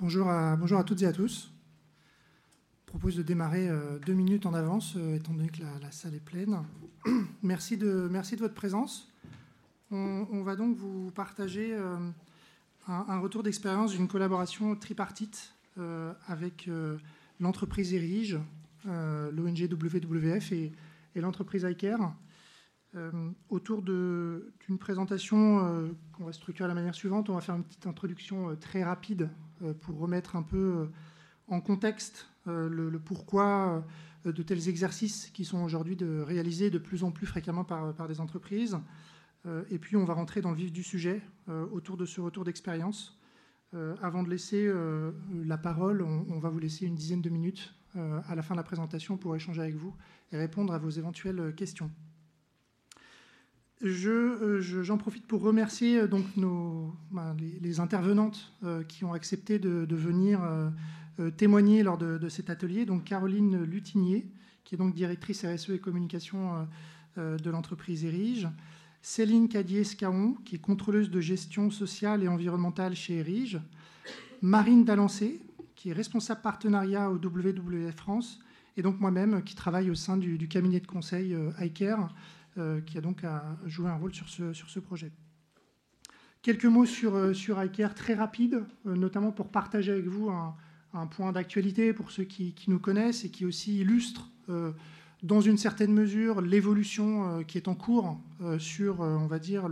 Bonjour à, toutes et à tous. Je propose de démarrer euh, deux minutes en avance, euh, étant donné que la, salle est pleine. merci, de, de votre présence. On, va donc vous partager euh, un, retour d'expérience d'une collaboration tripartite avec l'entreprise Erige, l'ONG WWF et, et l'entreprise iCare. autour d'une présentation qu'on va structurer de la manière suivante, on va faire une petite introduction très rapide pour remettre un peu euh, en contexte euh, le, pourquoi de tels exercices qui sont aujourd'hui réalisés de plus en plus fréquemment par des entreprises. et puis on va rentrer dans le vif du sujet autour de ce retour d'expérience. avant de laisser la parole, on, va vous laisser une dizaine de minutes à la fin de la présentation pour échanger avec vous et répondre à vos éventuelles questions. Euh, j'en profite pour remercier euh, donc nos, ben, les, intervenantes euh, qui ont accepté de, venir témoigner lors de, cet atelier. Donc Caroline Lutinier, qui est donc directrice RSE et communication de l'entreprise Erige. Céline Cadier-Scaon, qui est contrôleuse de gestion sociale et environnementale chez Erige. Marine Dalancé, qui est responsable partenariat au WWF France. Et donc moi-même, qui travaille au sein du, du cabinet de conseil iCare qui a donc joué un rôle sur ce, sur ce projet. Quelques mots sur, euh, sur iCare très rapide, euh, notamment pour partager avec vous un, point d'actualité pour ceux qui, nous connaissent et qui aussi illustre dans une certaine mesure l'évolution qui est en cours sur, on va dire,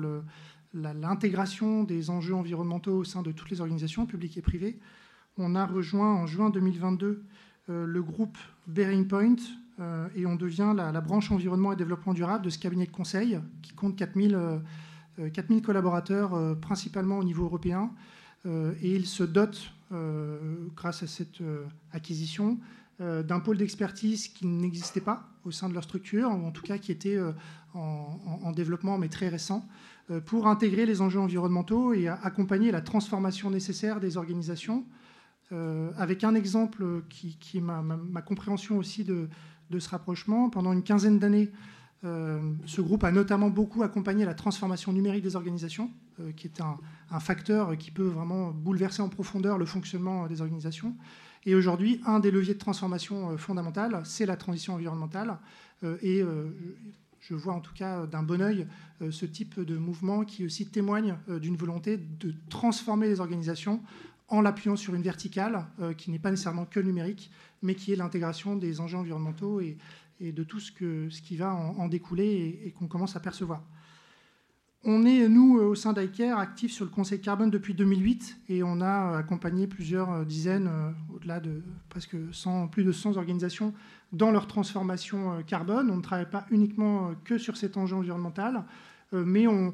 l'intégration des enjeux environnementaux au sein de toutes les organisations publiques et privées. On a rejoint en juin 2022 le groupe Bearing Point, euh, et on devient la, branche environnement et développement durable de ce cabinet de conseil qui compte 4000, 4000 euh, collaborateurs, euh, principalement au niveau européen. et il se dote, grâce à cette acquisition, d'un pôle d'expertise qui n'existait pas au sein de leur structure, ou en tout cas qui était en, développement mais très récent, pour intégrer les enjeux environnementaux et accompagner la transformation nécessaire des organisations. avec un exemple qui est ma compréhension aussi de, de ce rapprochement. Pendant une quinzaine d'années, euh, ce groupe a notamment beaucoup accompagné la transformation numérique des organisations, euh, qui est un, facteur qui peut vraiment bouleverser en profondeur le fonctionnement des organisations. Et aujourd'hui, un des leviers de transformation euh, fondamentale, c'est la transition environnementale. et je vois en tout cas d'un bon oeil ce type de mouvement qui aussi témoigne d'une volonté de transformer les organisations en l'appuyant sur une verticale qui n'est pas nécessairement que numérique, mais qui est l'intégration des enjeux environnementaux et, de tout ce, que, ce qui va en, découler et, qu'on commence à percevoir. On est, nous, au sein d'ICARE, actifs sur le Conseil carbone depuis 2008 et on a accompagné plusieurs dizaines, euh, au-delà de presque 100, plus de 100 organisations dans leur transformation euh, carbone. On ne travaille pas uniquement que sur cet enjeu environnemental, mais on,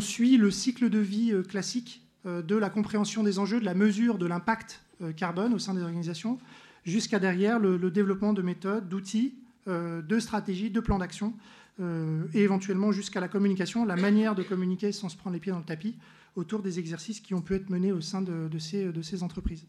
suit le cycle de vie classique euh, de la compréhension des enjeux, de la mesure de l'impact euh, carbone au sein des organisations, jusqu'à derrière le, développement de méthodes, d'outils, euh, de stratégies, de plans d'action, et éventuellement jusqu'à la communication, la manière de communiquer sans se prendre les pieds dans le tapis autour des exercices qui ont pu être menés au sein de, ces, entreprises.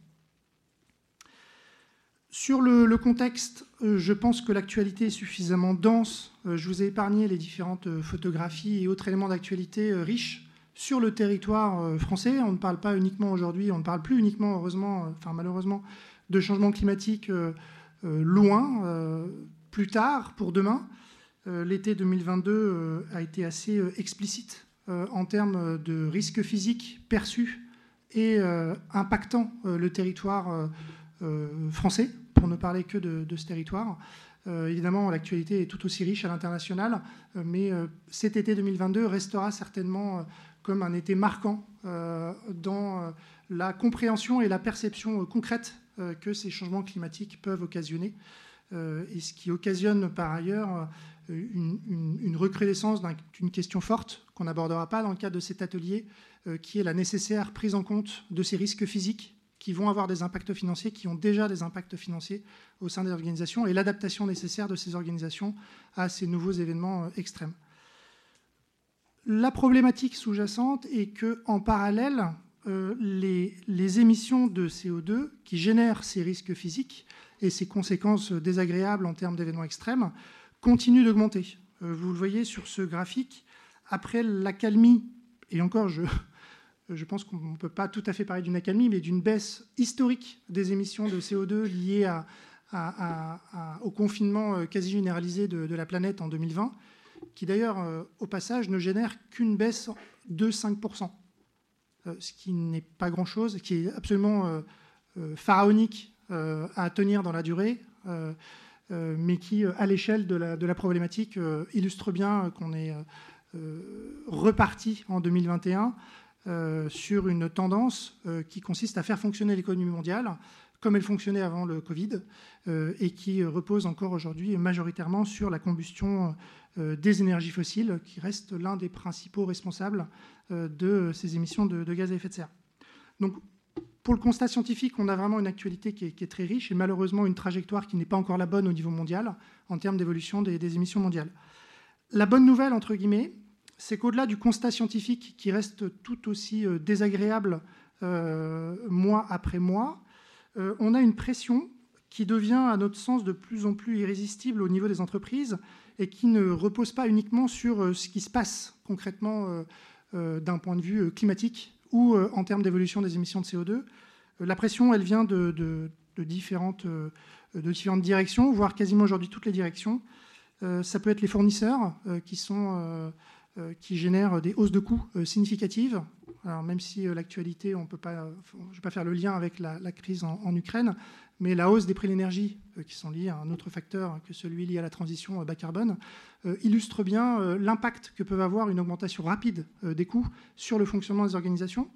Sur le, contexte, je pense que l'actualité est suffisamment dense. Je vous ai épargné les différentes photographies et autres éléments d'actualité riches sur le territoire euh, français. On ne parle pas uniquement aujourd'hui, on ne parle plus uniquement, heureusement, euh, enfin malheureusement, de changement climatique euh, loin, plus tard, pour demain. L'été 2022 a été assez explicite en termes de risques physiques perçus et impactant le territoire français, pour ne parler que de, ce territoire. évidemment, l'actualité est tout aussi riche à l'international, mais cet été 2022 restera certainement comme un été marquant euh, dans euh, la compréhension et la perception euh, concrète que ces changements climatiques peuvent occasionner, et ce qui occasionne par ailleurs une, recrudescence d'une question forte qu'on n'abordera pas dans le cadre de cet atelier, qui est la nécessaire prise en compte de ces risques physiques qui vont avoir des impacts financiers, qui ont déjà des impacts financiers au sein des organisations, et l'adaptation nécessaire de ces organisations à ces nouveaux événements extrêmes. La problématique sous-jacente est que, en parallèle, euh, les, émissions de CO2 qui génèrent ces risques physiques et ces conséquences désagréables en termes d'événements extrêmes continuent d'augmenter. Euh, vous le voyez sur ce graphique, après l'accalmie, et encore, je, je pense qu'on ne peut pas tout à fait parler d'une accalmie, mais d'une baisse historique des émissions de CO2 liées au confinement quasi généralisé de, la planète en 2020, qui d'ailleurs, au passage, ne génère qu'une baisse de 5%, ce qui n'est pas grand-chose, qui est absolument pharaonique à tenir dans la durée. Euh, mais qui, euh, à l'échelle de la, problématique, euh, illustre bien qu'on est reparti en 2021 sur une tendance qui consiste à faire fonctionner l'économie mondiale comme elle fonctionnait avant le Covid, et qui repose encore aujourd'hui majoritairement sur la combustion des énergies fossiles, qui reste l'un des principaux responsables de ces émissions de, gaz à effet de serre. Donc pour le constat scientifique, on a vraiment une actualité qui est, très riche et malheureusement une trajectoire qui n'est pas encore la bonne au niveau mondial en termes d'évolution des, émissions mondiales. La bonne nouvelle, entre guillemets, c'est qu'au-delà du constat scientifique qui reste tout aussi euh, désagréable euh, mois après mois, euh, on a une pression qui devient, à notre sens, de plus en plus irrésistible au niveau des entreprises et qui ne repose pas uniquement sur ce qui se passe concrètement d'un point de vue climatique, ou euh, en termes d'évolution des émissions de CO2. Euh, la pression, elle vient de, différentes, euh, directions, voire quasiment aujourd'hui toutes les directions. ça peut être les fournisseurs qui génèrent des hausses de coûts significatives. Même si l'actualité, on peut pas, je ne vais pas faire le lien avec la, crise en, Ukraine, mais la hausse des prix de l'énergie, qui sont liés à un autre facteur que celui lié à la transition bas carbone, illustre bien l'impact que peut avoir une augmentation rapide des coûts sur le fonctionnement des organisations.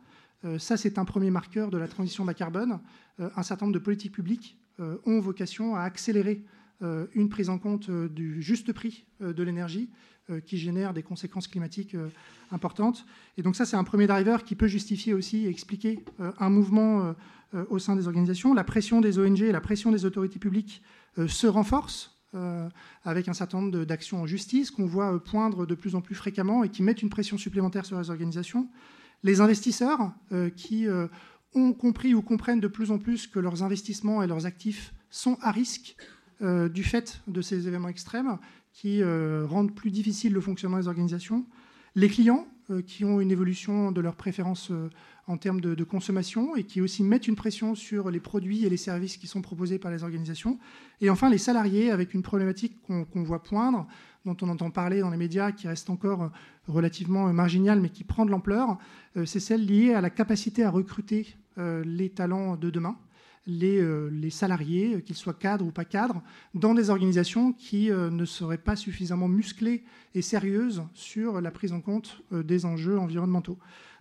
ça, c'est un premier marqueur de la transition bas carbone. un certain nombre de politiques publiques ont vocation à accélérer une prise en compte du juste prix de l'énergie qui génère des conséquences climatiques importantes. Et donc ça, c'est un premier driver qui peut justifier aussi et expliquer un mouvement euh, au sein des organisations. La pression des ONG et la pression des autorités publiques euh, se renforcent euh, avec un certain nombre d'actions en justice qu'on voit poindre de plus en plus fréquemment et qui mettent une pression supplémentaire sur les organisations. Les investisseurs qui ont compris ou comprennent de plus en plus que leurs investissements et leurs actifs sont à risque du fait de ces événements extrêmes qui rendent plus difficile le fonctionnement des organisations. Les clients qui ont une évolution de leurs préférences en termes de, consommation et qui aussi mettent une pression sur les produits et les services qui sont proposés par les organisations. Et enfin, les salariés, avec une problématique qu'on voit poindre, dont on entend parler dans les médias, qui reste encore relativement marginale, mais qui prend de l'ampleur, euh, c'est celle liée à la capacité à recruter euh, les talents de demain. Les, euh, les, salariés, qu'ils soient cadres ou pas cadres, dans des organisations qui ne seraient pas suffisamment musclées et sérieuses sur la prise en compte des enjeux environnementaux.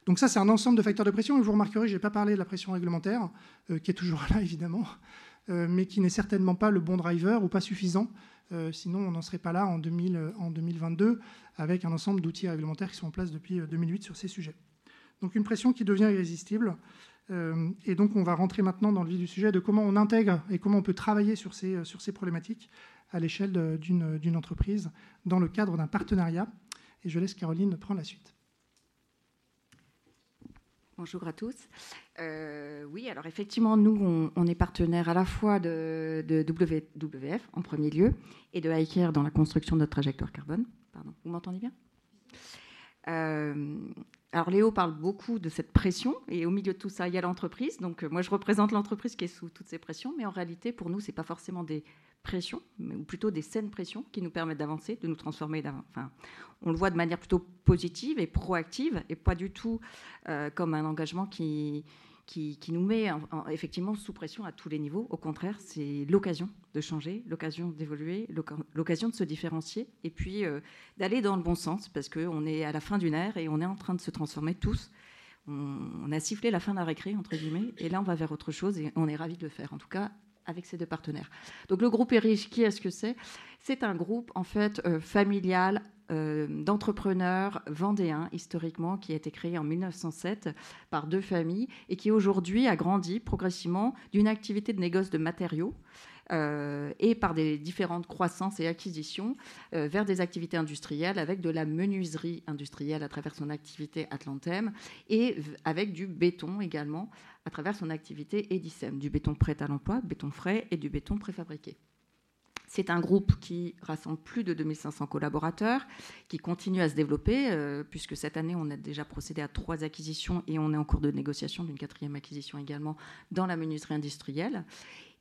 Donc ça, c'est un ensemble de facteurs de pression. Et vous remarquerez, je n'ai pas parlé de la pression réglementaire, euh, qui est toujours là, évidemment, euh, mais qui n'est certainement pas le bon driver ou pas suffisant. Euh, sinon, on n'en serait pas là en, 2022 avec un ensemble d'outils réglementaires qui sont en place depuis 2008 sur ces sujets. Donc une pression qui devient irrésistible. Et donc on va rentrer maintenant dans le vif du sujet de comment on intègre et comment on peut travailler sur ces, sur ces problématiques à l'échelle d'une entreprise dans le cadre d'un partenariat. Et je laisse Caroline prendre la suite. Bonjour à tous. Euh, oui, alors effectivement, nous, on, est partenaire à la fois de, WWF en premier lieu et de Hiker dans la construction de notre trajectoire carbone. Pardon, vous m'entendez bien? Euh, alors Léo parle beaucoup de cette pression et au milieu de tout ça, il y a l'entreprise. Donc euh, moi, je représente l'entreprise qui est sous toutes ces pressions, mais en réalité, pour nous, ce n'est pas forcément des pressions, mais, ou plutôt des saines pressions qui nous permettent d'avancer, de nous transformer. Enfin, on le voit de manière plutôt positive et proactive et pas du tout euh, comme un engagement qui, qui, nous met effectivement sous pression à tous les niveaux. Au contraire, c'est l'occasion de changer, l'occasion d'évoluer, l'occasion de se différencier et puis euh, d'aller dans le bon sens parce qu'on est à la fin d'une ère et on est en train de se transformer tous. On, a sifflé la fin la récré, entre guillemets, et là on va vers autre chose et on est ravis de le faire. En tout cas, avec ces deux partenaires. Donc le groupe Erich, qui est-ce que c'est? C'est un groupe en fait euh, familial euh, d'entrepreneurs vendéens historiquement qui a été créé en 1907 par deux familles et qui aujourd'hui a grandi progressivement d'une activité de négoce de matériaux et par des différentes croissances et acquisitions euh, vers des activités industrielles avec de la menuiserie industrielle à travers son activité Atlantem et avec du béton également à travers son activité Edicem, du béton prêt à l'emploi, béton frais et du béton préfabriqué. C'est un groupe qui rassemble plus de 2500 collaborateurs, qui continue à se développer, euh, puisque cette année, on a déjà procédé à trois acquisitions et on est en cours de négociation d'une quatrième acquisition également dans la menuiserie industrielle,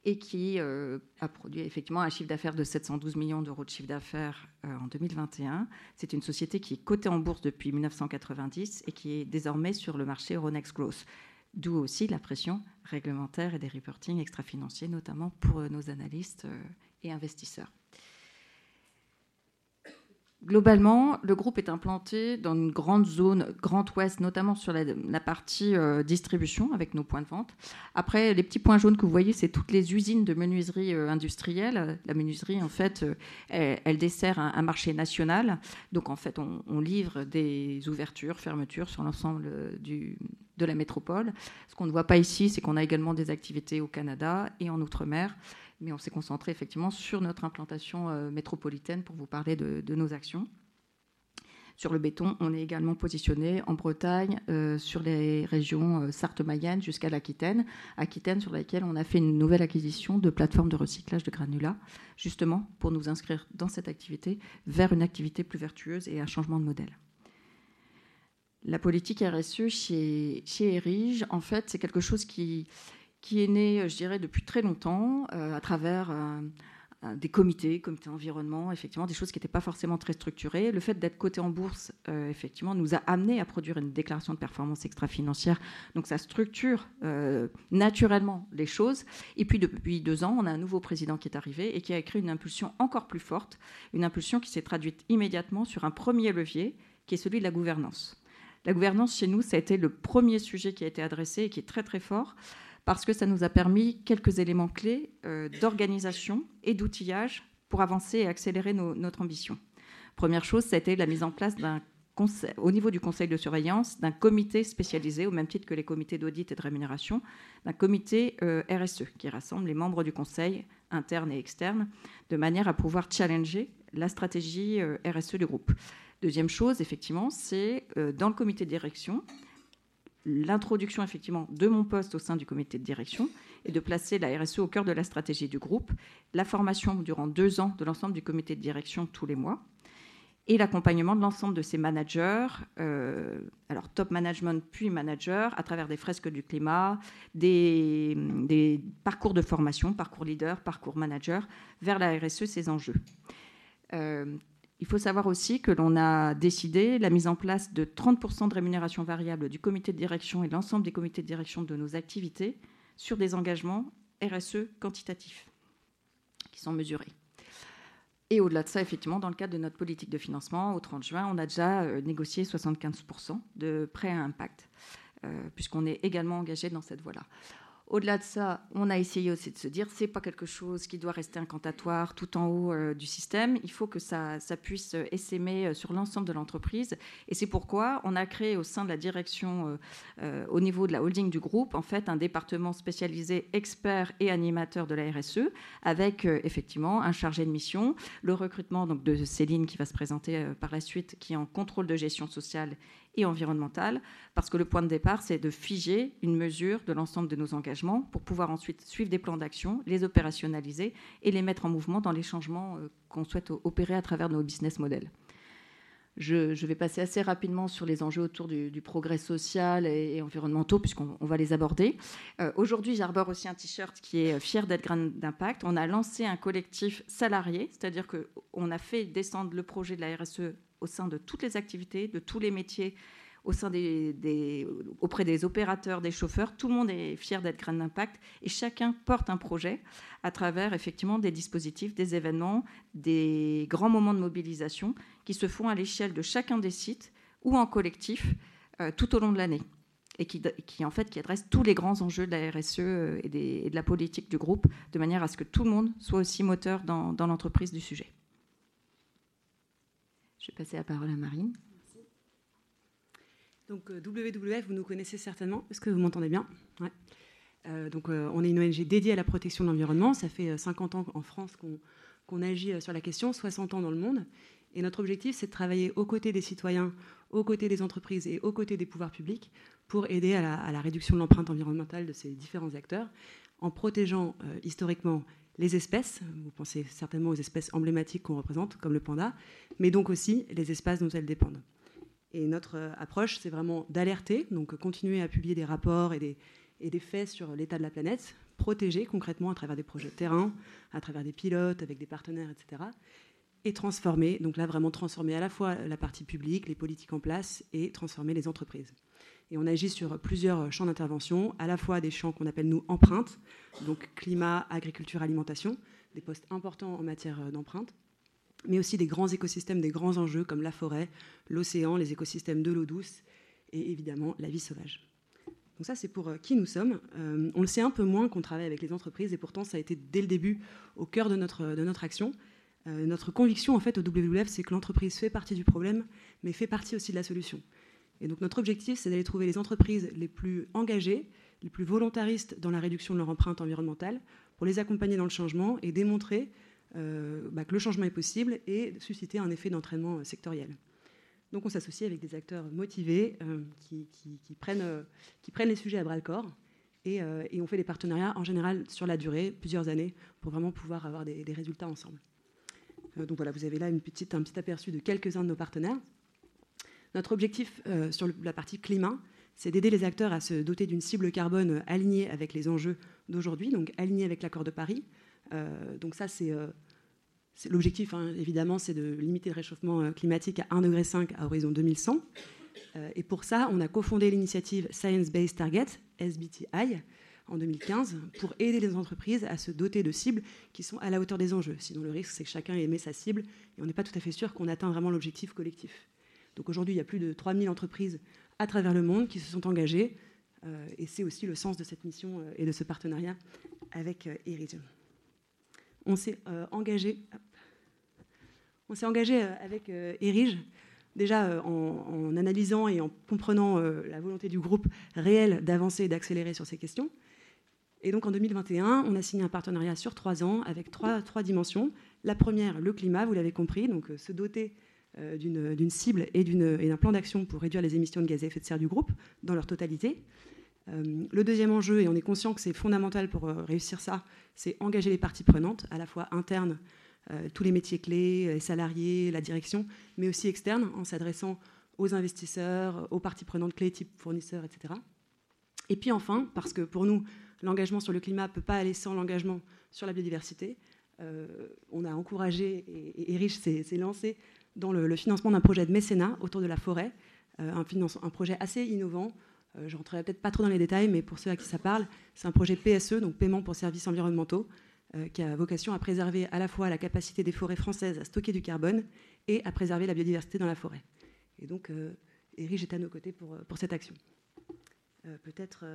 et qui euh, a produit effectivement un chiffre d'affaires de 712 millions d'euros de chiffre d'affaires euh, en 2021. C'est une société qui est cotée en bourse depuis 1990 et qui est désormais sur le marché Euronext Growth. D'où aussi la pression réglementaire et des reportings extra-financiers, notamment pour nos analystes et investisseurs. Globalement, le groupe est implanté dans une grande zone Grand Ouest, notamment sur la, partie euh, distribution avec nos points de vente. Après, les petits points jaunes que vous voyez, c'est toutes les usines de menuiserie euh, industrielle. La menuiserie, en fait, euh, elle, dessert un, marché national. Donc, en fait, on, on livre des ouvertures, fermetures sur l'ensemble de la métropole. Ce qu'on ne voit pas ici, c'est qu'on a également des activités au Canada et en Outre-mer mais on s'est concentré effectivement sur notre implantation euh, métropolitaine pour vous parler de, nos actions. Sur le béton, on est également positionné en Bretagne, euh, sur les régions euh, Sarthe-Mayenne jusqu'à l'Aquitaine. Aquitaine sur laquelle on a fait une nouvelle acquisition de plateformes de recyclage de granulats, justement pour nous inscrire dans cette activité vers une activité plus vertueuse et un changement de modèle. La politique RSE chez, chez Erige, en fait, c'est quelque chose qui, qui est né, euh, je dirais, depuis très longtemps, euh, à travers euh, des comités, comités environnement, effectivement, des choses qui n'étaient pas forcément très structurées. Le fait d'être coté en bourse, effectivement, nous a amené à produire une déclaration de performance extra-financière. Donc ça structure naturellement les choses. Et puis depuis deux ans, on a un nouveau président qui est arrivé et qui a créé une impulsion encore plus forte, une impulsion qui s'est traduite immédiatement sur un premier levier, qui est celui de la gouvernance. La gouvernance chez nous, ça a été le premier sujet qui a été adressé et qui est très très fort parce que ça nous a permis quelques éléments clés euh, d'organisation et d'outillage pour avancer et accélérer notre ambition. Première chose, été la mise en place au niveau du conseil de surveillance d'un comité spécialisé, au même titre que les comités d'audit et de rémunération, d'un comité euh, RSE qui rassemble les membres du conseil interne et externe, de manière à pouvoir challenger la stratégie euh, RSE du groupe. Deuxième chose, effectivement, c'est dans le comité de direction, l'introduction effectivement de mon poste au sein du comité de direction et de placer la RSE au cœur de la stratégie du groupe, la formation durant deux ans de l'ensemble du comité de direction tous les mois et l'accompagnement de l'ensemble de ces managers, euh, alors top management puis manager, à travers des fresques du climat, des, parcours de formation, parcours leader, parcours manager, vers la RSE, ces enjeux. Euh, il faut savoir aussi que l'on a décidé la mise en place de 30% de rémunération variable du comité de direction et l'ensemble des comités de direction de nos activités sur des engagements RSE quantitatifs qui sont mesurés. Et au-delà de ça, effectivement, dans le cadre de notre politique de financement, au 30 juin, on a déjà euh, négocié 75% de prêts à impact, euh, puisqu'on est également engagé dans cette voie-là. Au-delà de ça, on a essayé aussi de se dire c'est pas quelque chose qui doit rester incantatoire tout en haut euh, du système. Il faut que ça, ça puisse euh, essaimer euh, sur l'ensemble de l'entreprise. Et c'est pourquoi on a créé au sein de la direction, au niveau de la holding du groupe, en fait, un département spécialisé expert et animateur de la RSE, avec effectivement un chargé de mission, le recrutement donc de Céline qui va se présenter par la suite, qui est en contrôle de gestion sociale et environnementale, parce que le point de départ, c'est de figer une mesure de l'ensemble de nos engagements pour pouvoir ensuite suivre des plans d'action, les opérationnaliser et les mettre en mouvement dans les changements euh, qu'on souhaite opérer à travers nos business models. Je, vais passer assez rapidement sur les enjeux autour du, progrès social et, environnementaux, puisqu'on va les aborder. Euh, aujourd'hui, j'arbore aussi un t-shirt qui est fier d'être grain d'impact. On a lancé un collectif salarié, c'est-à-dire qu'on a fait descendre le projet de la RSE au sein de toutes les activités, de tous les métiers, auprès des opérateurs, des chauffeurs. Tout le monde est fier d'être Grain d'impact et chacun porte un projet à travers effectivement des dispositifs, des événements, des grands moments de mobilisation qui se font à l'échelle de chacun des sites ou en collectif euh, tout au long de l'année et qui, en fait qui adresse tous les grands enjeux de la RSE euh, et, de la politique du groupe de manière à ce que tout le monde soit aussi moteur dans l'entreprise du sujet. Je vais passer la parole à Marine. Donc WWF, euh, vous nous connaissez certainement. Est-ce que vous m'entendez bien? Euh, donc, euh, on est une ONG dédiée à la protection de l'environnement. Ça fait 50 ans en France qu'on agit sur la question, 60 ans dans le monde. Et notre objectif, c'est de travailler aux côtés des citoyens, aux côtés des entreprises et aux côtés des pouvoirs publics pour aider à la, réduction de l'empreinte environnementale de ces différents acteurs, en protégeant historiquement les espèces, vous pensez certainement aux espèces emblématiques qu'on représente, comme le panda, mais donc aussi les espaces dont elles dépendent. Et notre euh, approche, c'est vraiment d'alerter, donc continuer à publier des rapports et des, et des faits sur l'état de la planète, protéger concrètement à travers des projets de terrain, à travers des pilotes, avec des partenaires, etc. Et transformer, donc là vraiment transformer à la fois la partie publique, les politiques en place, et transformer les entreprises. Et on agit sur plusieurs champs d'intervention, à la fois des champs qu'on appelle nous empreintes, donc climat, agriculture, alimentation, des postes importants en matière d'empreinte, mais aussi des grands écosystèmes, des grands enjeux comme la forêt, l'océan, les écosystèmes de l'eau douce et évidemment la vie sauvage. Donc ça, c'est pour euh, qui nous sommes. Euh, on le sait un peu moins qu'on travaille avec les entreprises, et pourtant, ça a été dès le début au cœur de notre, de notre action. Euh, notre conviction, en fait, au WWF, c'est que l'entreprise fait partie du problème, mais fait partie aussi de la solution. Et donc notre objectif, c'est d'aller trouver les entreprises les plus engagées, les plus volontaristes dans la réduction de leur empreinte environnementale, pour les accompagner dans le changement et démontrer bah, que le changement est possible et susciter un effet d'entraînement sectoriel. Donc on s'associe avec des acteurs motivés euh, qui, prennent, euh, les sujets à bras le corps euh, et, on fait des partenariats en général sur la durée, plusieurs années, pour vraiment pouvoir avoir des, résultats ensemble. donc voilà, vous avez là un petit aperçu de quelques-uns de nos partenaires. Notre objectif sur la partie climat, c'est d'aider les acteurs à se doter d'une cible carbone alignée avec les enjeux d'aujourd'hui, donc alignée avec l'accord de Paris. donc ça, c'est L'objectif, hein, évidemment, c'est de limiter le réchauffement euh, climatique à 1,5 degré à horizon 2100. Euh, et pour ça, on a cofondé l'initiative Science Based Target, SBTI, en 2015, pour aider les entreprises à se doter de cibles qui sont à la hauteur des enjeux. Sinon, le risque, c'est que chacun émet sa cible et on n'est pas tout à fait sûr qu'on atteint vraiment l'objectif collectif. Donc aujourd'hui, il y a plus de 3000 entreprises à travers le monde qui se sont engagées. Euh, et c'est aussi le sens de cette mission et de ce partenariat avec Eridium on s'est euh, engagé, on s'est engagé euh, avec euh, Erige, déjà en, analysant et en comprenant la volonté du groupe réel d'avancer et d'accélérer sur ces questions. Et donc en 2021, on a signé un partenariat sur trois ans avec trois dimensions. La première, le climat, vous l'avez compris, donc se doter d'une cible et d'un plan d'action pour réduire les émissions de gaz à effet de serre du groupe dans leur totalité. le deuxième enjeu, et on est conscient que c'est fondamental pour réussir ça, c'est engager les parties prenantes, à la fois internes, euh, tous les métiers clés, les salariés, la direction, mais aussi externes, en s'adressant aux investisseurs, aux parties prenantes clés, type fournisseurs, etc. Et puis enfin, parce que pour nous, l'engagement sur le climat ne peut pas aller sans l'engagement sur la biodiversité, euh, on a encouragé, et, et s'est lancé dans le, financement d'un projet de mécénat autour de la forêt, euh, un, projet assez innovant euh, je ne rentrerai peut-être pas trop dans les détails, mais pour ceux à qui ça parle, c'est un projet PSE, donc paiement pour services environnementaux, euh, qui a vocation à préserver à la fois la capacité des forêts françaises à stocker du carbone et à préserver la biodiversité dans la forêt. Et donc, Erich est à nos côtés pour cette action. peut-être.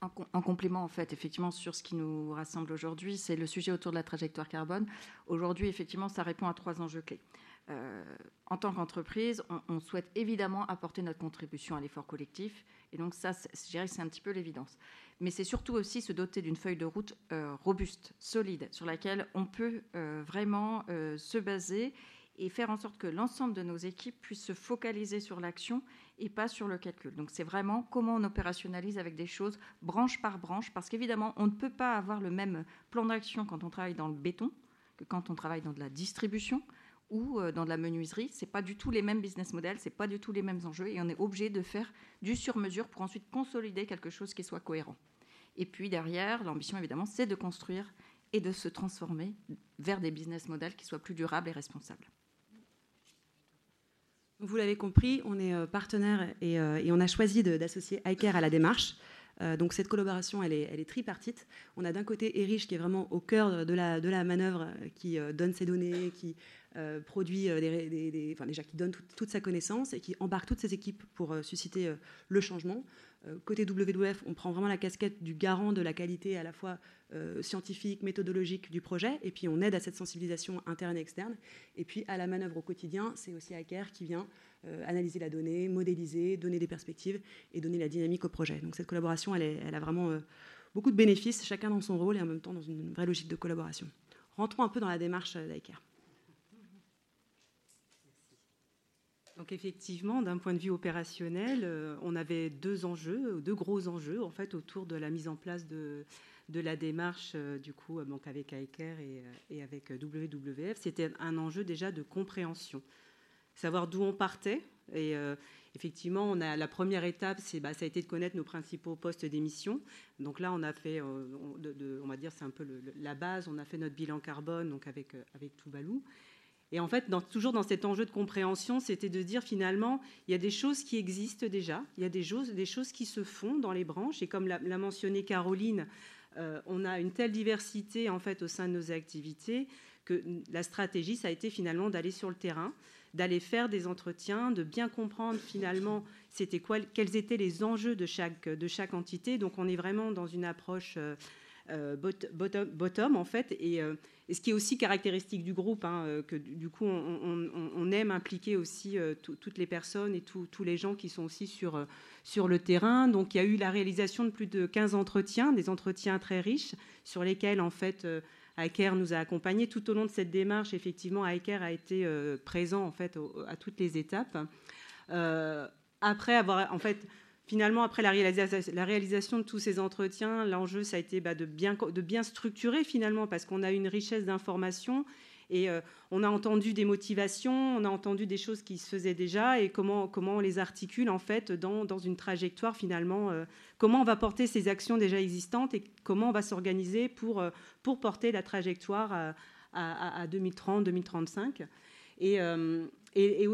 En, complément, en fait, effectivement, sur ce qui nous rassemble aujourd'hui, c'est le sujet autour de la trajectoire carbone. Aujourd'hui, effectivement, ça répond à trois enjeux clés. Euh, en tant qu'entreprise, on, souhaite évidemment apporter notre contribution à l'effort collectif. Et donc ça, je dirais que c'est un petit peu l'évidence. Mais c'est surtout aussi se doter d'une feuille de route euh, robuste, solide, sur laquelle on peut euh, vraiment se baser et faire en sorte que l'ensemble de nos équipes puissent se focaliser sur l'action et pas sur le calcul. Donc c'est vraiment comment on opérationnalise avec des choses branche par branche, parce qu'évidemment, on ne peut pas avoir le même plan d'action quand on travaille dans le béton que quand on travaille dans de la distribution ou euh, dans de la menuiserie, c'est pas du tout les mêmes business models, c'est pas du tout les mêmes enjeux, et on est obligé de faire du sur-mesure pour ensuite consolider quelque chose qui soit cohérent. Et puis derrière, l'ambition évidemment, c'est de construire et de se transformer vers des business models qui soient plus durables et responsables. Vous l'avez compris, on est euh, partenaire euh, et, on a choisi d'associer iCare à la démarche. donc cette collaboration, elle est, tripartite. On a d'un côté Erich qui est vraiment au cœur de la, manœuvre, qui donne ses données, qui euh, produit euh, des, enfin, déjà qui donne toute sa connaissance et qui embarque toutes ses équipes pour euh, susciter le changement. Côté WWF, on prend vraiment la casquette du garant de la qualité à la fois scientifique, méthodologique du projet, et puis on aide à cette sensibilisation interne et externe. Et puis à la manœuvre au quotidien, c'est aussi Aker qui vient analyser la donnée, modéliser, donner des perspectives et donner la dynamique au projet. Donc cette collaboration, elle, a vraiment beaucoup de bénéfices, chacun dans son rôle et en même temps dans une vraie logique de collaboration. Rentrons un peu dans la démarche d'Aker. Donc effectivement, d'un point de vue opérationnel, euh, on avait deux enjeux, deux gros enjeux en fait autour de la mise en place de, la démarche euh, du coup donc avec AECAR et, avec WWF. C'était un enjeu déjà de compréhension, savoir d'où on partait et effectivement, on a, la première étape, c'est, bah, ça a été de connaître nos principaux postes d'émission. Donc là, on a fait, on va dire, c'est un peu la base. On a fait notre bilan carbone, donc avec avec Tuvalu. Et en fait, toujours dans cet enjeu de compréhension, c'était de dire finalement, il y a des choses qui existent déjà, il y a des choses, qui se font dans les branches. Et comme l'a mentionné Caroline, euh, on a une telle diversité en fait au sein de nos activités que la stratégie, ça a été finalement d'aller sur le terrain, d'aller faire des entretiens, de bien comprendre finalement c'était quoi, quels étaient les enjeux de chaque, de chaque entité. Donc on est vraiment dans une approche euh, euh, bottom, en fait. Et, euh, et, ce qui est aussi caractéristique du groupe, hein, euh, que du coup on, aime impliquer aussi toutes les personnes et tous les gens qui sont aussi sur, le terrain. Donc il y a eu la réalisation de plus de 15 entretiens, des entretiens très riches sur lesquels en fait Aiker nous a accompagnés tout au long de cette démarche. Effectivement, Aiker a été présent en fait à toutes les étapes. après avoir en fait finalement, après la réalisation, de tous ces entretiens, l'enjeu, ça a été bah, de, bien, structurer finalement, parce qu'on a une richesse d'informations et euh, on a entendu des motivations, on a entendu des choses qui se faisaient déjà et comment, on les articule en fait dans, une trajectoire finalement, euh, comment on va porter ces actions déjà existantes et comment on va s'organiser pour, euh, porter la trajectoire à, à, à 2030-2035. Et, et,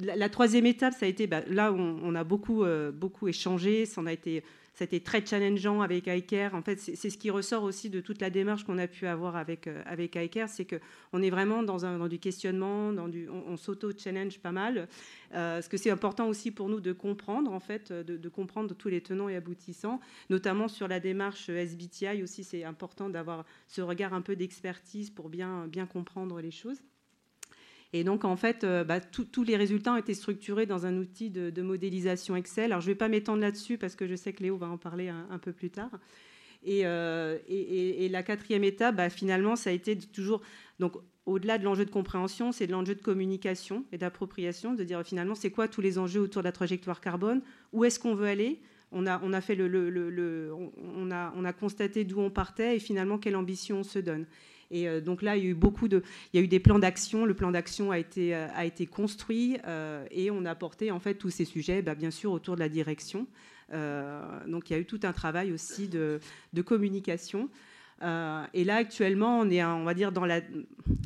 la, troisième étape, ça a été, bah, là, on, on a beaucoup, euh, beaucoup échangé, ça, a été, ça a été très challengeant avec iCare. En fait, c'est ce qui ressort aussi de toute la démarche qu'on a pu avoir avec, euh, avec iCare, c'est qu'on est vraiment dans, un, dans, du questionnement, dans du, on, s'auto-challenge pas mal. Euh, parce que c'est important aussi pour nous de comprendre, en fait, de, de, comprendre tous les tenants et aboutissants, notamment sur la démarche SBTI aussi, c'est important d'avoir ce regard un peu d'expertise pour bien, bien comprendre les choses. Et donc, en fait, euh, bah, tous les résultats ont été structurés dans un outil de, modélisation Excel. Alors, je ne vais pas m'étendre là-dessus parce que je sais que Léo va en parler un, peu plus tard. Euh, et, et, la quatrième étape, bah, finalement, ça a été toujours. Donc, au-delà de l'enjeu de compréhension, c'est de l'enjeu de communication et d'appropriation, de dire finalement, c'est quoi tous les enjeux autour de la trajectoire carbone? Où est-ce qu'on veut aller? On a, fait le, on a constaté d'où on partait et finalement quelle ambition on se donne. Et euh, donc là, il y a eu beaucoup de, il y a eu des plans d'action. Le plan d'action a été, euh, a été construit euh, et on a porté en fait tous ces sujets, bah, bien sûr, autour de la direction. donc il y a eu tout un travail aussi de, de communication. et là, actuellement, on est, on va dire, dans la,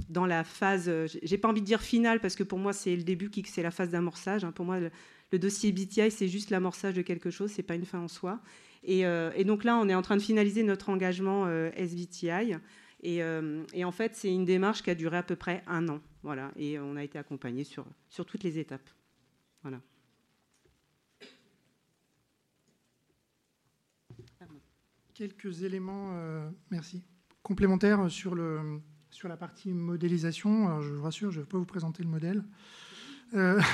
dans la phase, j'ai pas envie de dire finale, parce que pour moi, c'est le début, qui, c'est la phase d'amorçage. Hein. Pour moi, le, dossier BTI, c'est juste l'amorçage de quelque chose, c'est pas une fin en soi. Et, et, donc là, on est en train de finaliser notre engagement SBTI. Euh, et, en fait, c'est une démarche qui a duré à peu près un an. Voilà, et on a été accompagné sur, sur toutes les étapes. Voilà. Quelques éléments, euh, merci, complémentaires sur, le, sur la partie modélisation. Je vous rassure, je ne vais pas vous présenter le modèle.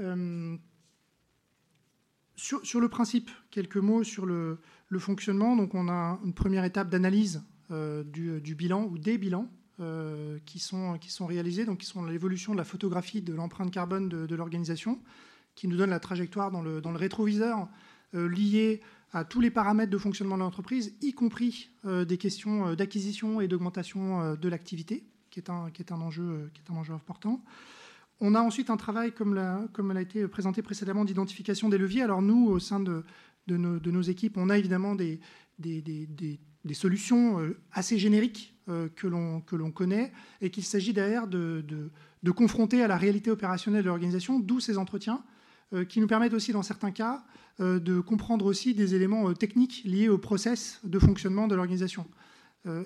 Euh, sur, sur, le principe, quelques mots sur le, le, fonctionnement. Donc, on a une première étape d'analyse euh, du, bilan ou des bilans euh, qui, sont, qui sont réalisés, donc qui sont l'évolution de la photographie de l'empreinte carbone de, l'organisation, qui nous donne la trajectoire dans le, dans le rétroviseur euh, liée à tous les paramètres de fonctionnement de l'entreprise, y compris des questions d'acquisition et d'augmentation de l'activité, qui, est un, qui, enjeu, qui est un enjeu important. On a ensuite un travail, comme, la, comme été présenté précédemment, d'identification des leviers. Alors nous, au sein de, de, nos, équipes, on a évidemment des solutions euh, assez génériques euh, que l'on connaît et qu'il s'agit derrière de, de, confronter à la réalité opérationnelle de l'organisation, d'où ces entretiens, euh, qui nous permettent aussi, dans certains cas, de comprendre aussi des éléments techniques liés au process de fonctionnement de l'organisation.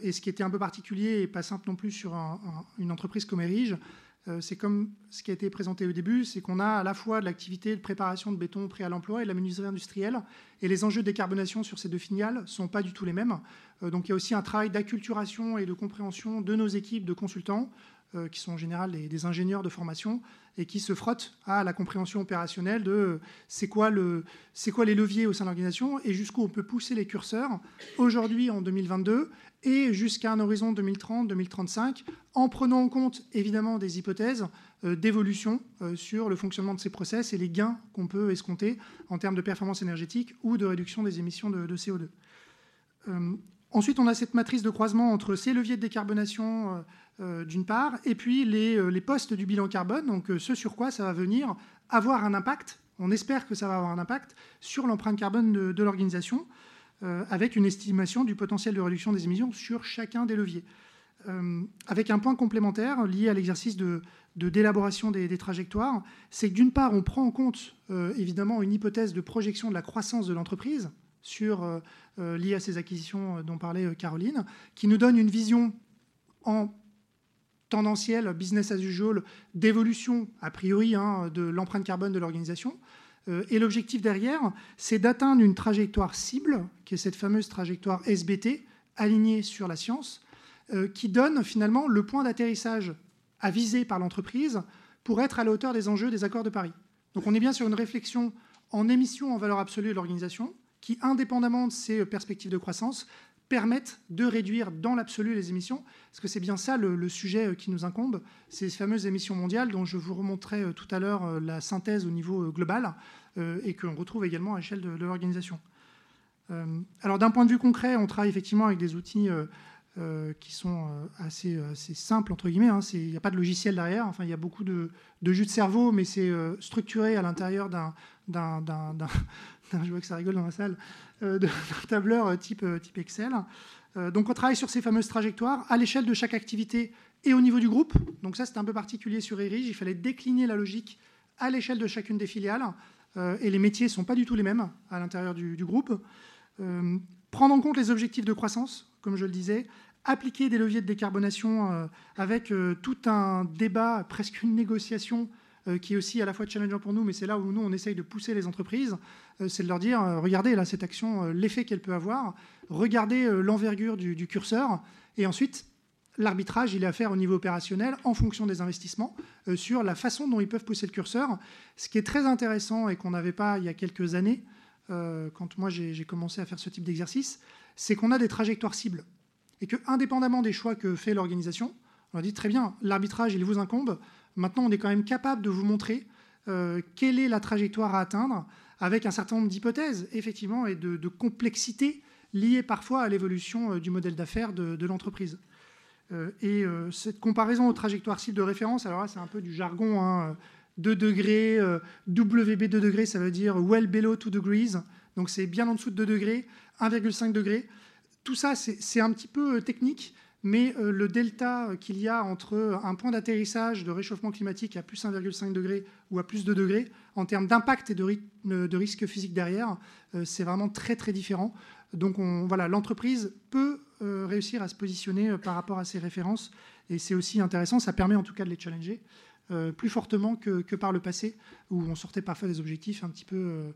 et ce qui était un peu particulier et pas simple non plus sur une entreprise comme Erige, c'est comme ce qui a été présenté au début, c'est qu'on a à la fois de l'activité de préparation de béton prêt à l'emploi et de la menuiserie industrielle, et les enjeux de décarbonation sur ces deux filiales ne sont pas du tout les mêmes. Euh, donc il y a aussi un travail d'acculturation et de compréhension de nos équipes de consultants qui sont en général des, ingénieurs de formation et qui se frottent à la compréhension opérationnelle de c'est quoi, le, quoi les leviers au sein de l'organisation et jusqu'où on peut pousser les curseurs aujourd'hui en 2022 et jusqu'à un horizon 2030-2035, en prenant en compte évidemment des hypothèses euh, d'évolution euh, sur le fonctionnement de ces process et les gains qu'on peut escompter en termes de performance énergétique ou de réduction des émissions de, CO2. Euh, ensuite, on a cette matrice de croisement entre ces leviers de décarbonation d'une part, et puis les, postes du bilan carbone, donc ce sur quoi ça va venir avoir un impact, on espère que ça va avoir un impact sur l'empreinte carbone de l'organisation. Euh, avec une estimation du potentiel de réduction des émissions sur chacun des leviers. Euh, avec un point complémentaire lié à l'exercice de, d'élaboration des, trajectoires, c'est que d'une part, on prend en compte euh, évidemment une hypothèse de projection de la croissance de l'entreprise sur, liée à ces acquisitions dont parlait Caroline, qui nous donne une vision en tendancielle, business as usual, d'évolution a priori hein, de l'empreinte carbone de l'organisation, et l'objectif derrière, c'est d'atteindre une trajectoire cible, qui est cette fameuse trajectoire SBT, alignée sur la science, euh, qui donne finalement le point d'atterrissage à viser par l'entreprise pour être à la hauteur des enjeux des accords de Paris. Donc on est bien sur une réflexion en émission en valeur absolue de l'organisation, qui, indépendamment de ses perspectives de croissance, permettent de réduire dans l'absolu les émissions, parce que c'est bien ça le, sujet euh, qui nous incombe, ces fameuses émissions mondiales dont je vous remontrerai euh, tout à l'heure euh, la synthèse au niveau global et qu'on retrouve également à l'échelle de, l'organisation. alors d'un point de vue concret, on travaille effectivement avec des outils qui sont assez, simples, entre guillemets. Hein. Il n'y a pas de logiciel derrière, enfin, il y a beaucoup de, de jus de cerveau, mais c'est structuré à l'intérieur d'un je vois que ça rigole dans la salle, euh, d'un tableur euh, type, euh, type Excel. donc on travaille sur ces fameuses trajectoires à l'échelle de chaque activité et au niveau du groupe. Donc ça, c'est un peu particulier sur Erige. Il fallait décliner la logique à l'échelle de chacune des filiales. et les métiers ne sont pas du tout les mêmes à l'intérieur du, groupe. prendre en compte les objectifs de croissance, comme je le disais, appliquer des leviers de décarbonation avec tout un débat, presque une négociation euh, qui est aussi à la fois challengeant pour nous, mais c'est là où nous, on essaye de pousser les entreprises, euh, c'est de leur dire, euh, regardez là, cette action, l'effet qu'elle peut avoir, regardez l'envergure du, curseur, et ensuite, l'arbitrage, il est à faire au niveau opérationnel en fonction des investissements sur la façon dont ils peuvent pousser le curseur. Ce qui est très intéressant et qu'on n'avait pas il y a quelques années, quand moi j'ai commencé à faire ce type d'exercice, c'est qu'on a des trajectoires cibles. Et que, indépendamment des choix que fait l'organisation, on a dit très bien, l'arbitrage, il vous incombe, Maintenant, on est quand même capable de vous montrer euh, quelle est la trajectoire à atteindre avec un certain nombre d'hypothèses, effectivement, et de, de complexité liées parfois à l'évolution euh, du modèle d'affaires de, l'entreprise. Euh, et cette comparaison aux trajectoires cibles de référence, alors là, c'est un peu du jargon, hein, 2 degrés, WB 2 degrés, ça veut dire well below 2 degrees, donc c'est bien en dessous de 2 degrés, 1,5 degrés. Tout ça, c'est un petit peu technique, mais euh, le delta qu'il y a entre un point d'atterrissage de réchauffement climatique à plus 1,5 degré ou à plus 2 degrés, en termes d'impact et de, risque physique derrière, euh, c'est vraiment très très différent. Donc voilà, l'entreprise peut euh, réussir à se positionner par rapport à ces références, et c'est aussi intéressant, ça permet en tout cas de les challenger plus fortement que, par le passé, où on sortait parfois des objectifs un petit peu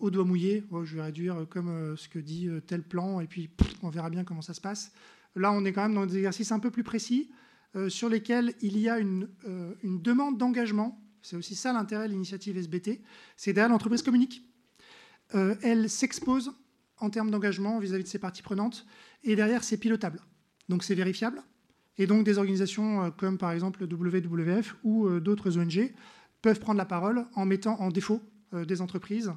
au doigt mouillé. je vais réduire comme ce que dit tel plan, et puis on verra bien comment ça se passe. Là, on est quand même dans des exercices un peu plus précis euh, sur lesquels il y a une, euh, demande d'engagement. C'est aussi ça l'intérêt de l'initiative SBT. C'est derrière l'entreprise communique. Euh, elle s'expose en termes d'engagement vis-à-vis de ses parties prenantes et derrière, c'est pilotable. Donc, c'est vérifiable. Et donc, des organisations comme par exemple WWF ou d'autres ONG peuvent prendre la parole en mettant en défaut des entreprises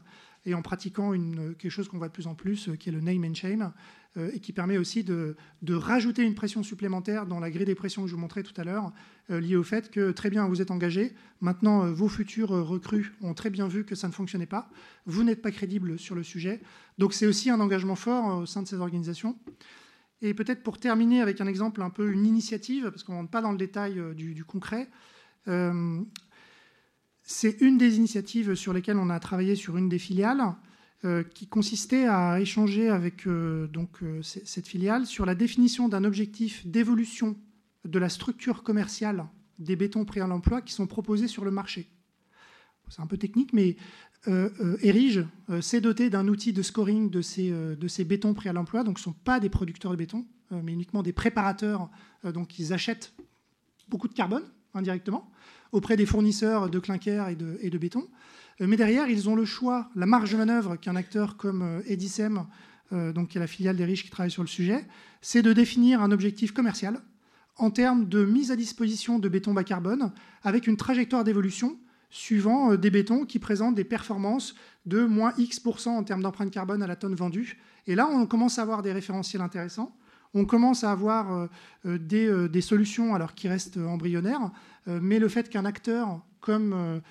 et en pratiquant une, quelque chose qu'on voit de plus en plus, qui est le name and shame, euh, et qui permet aussi de, rajouter une pression supplémentaire dans la grille des pressions que je vous montrais tout à l'heure, euh, liée au fait que très bien, vous êtes engagé, maintenant euh, vos futurs recrues ont très bien vu que ça ne fonctionnait pas, vous n'êtes pas crédible sur le sujet, donc c'est aussi un engagement fort au sein de ces organisations. Et peut-être pour terminer avec un exemple un peu une initiative, parce qu'on ne rentre pas dans le détail du, concret, c'est une des initiatives sur lesquelles on a travaillé sur une des filiales. Euh, qui consistait à échanger avec euh, euh, cette filiale sur la définition d'un objectif d'évolution de la structure commerciale des bétons prêts à l'emploi qui sont proposés sur le marché. C'est un peu technique, mais Erige s'est doté d'un outil de scoring de ces, de bétons prêts à l'emploi. Donc, ce ne sont pas des producteurs de béton, mais uniquement des préparateurs. donc, ils achètent beaucoup de carbone indirectement auprès des fournisseurs de clinker et de, béton. mais derrière, ils ont le choix, la marge de manœuvre qu'un acteur comme Edisem, donc qui est la filiale des riches qui travaille sur le sujet, c'est de définir un objectif commercial en termes de mise à disposition de béton bas carbone avec une trajectoire d'évolution suivant des bétons qui présentent des performances de moins X% en termes d'empreinte carbone à la tonne vendue. Et là, on commence à avoir des référentiels intéressants. On commence à avoir euh, euh, euh, des, solutions, alors qui restent embryonnaires, mais le fait qu'un acteur comme,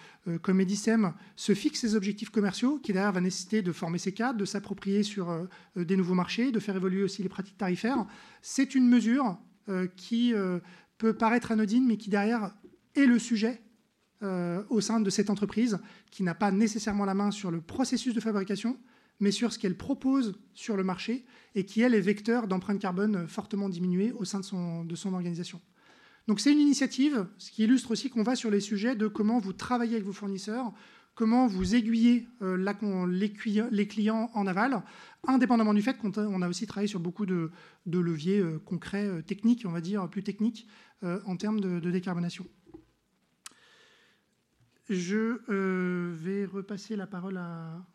comme Edisem se fixe ses objectifs commerciaux, qui derrière va nécessiter de former ses cadres, de s'approprier sur des nouveaux marchés, de faire évoluer aussi les pratiques tarifaires, c'est une mesure qui peut paraître anodine, mais qui derrière est le sujet au sein de cette entreprise, qui n'a pas nécessairement la main sur le processus de fabrication, mais sur ce qu'elle propose sur le marché et qui, elle, est vecteur d'empreinte carbone fortement diminuée au sein de son, de son organisation. Donc c'est une initiative, ce qui illustre aussi qu'on va sur les sujets de comment vous travaillez avec vos fournisseurs, comment vous aiguillez euh, les, clients en aval, indépendamment du fait qu'on a aussi travaillé sur beaucoup de, leviers euh, concrets, euh, techniques, on va dire, plus techniques, en termes de, de décarbonation. Je vais repasser la parole à